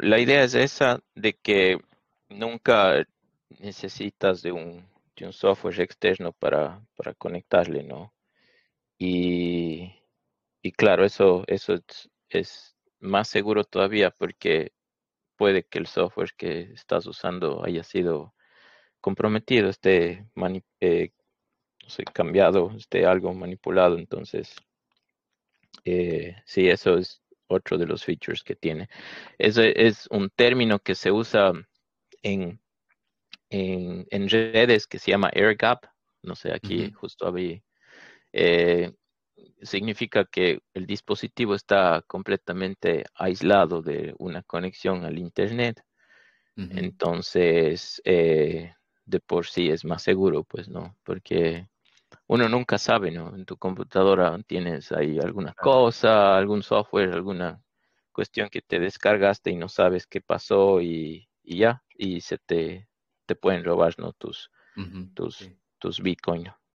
la idea es esa de que nunca necesitas de un, de un software externo para, para conectarle, ¿no? Y, y claro, eso, eso es, es más seguro todavía porque puede que el software que estás usando haya sido comprometido, esté eh, cambiado, esté algo manipulado. Entonces, eh, sí, eso es otro de los features que tiene. Ese es un término que se usa en, en, en redes que se llama air gap. No sé, aquí justo había. Eh, significa que el dispositivo está completamente aislado de una conexión al Internet. Entonces, eh, de por sí es más seguro, pues, ¿no? Porque uno nunca sabe, ¿no? En tu computadora tienes ahí alguna cosa, algún software, alguna cuestión que te descargaste y no sabes qué pasó y, ya, y se te, te pueden robar, ¿no? Tus, tus, tus Bitcoin.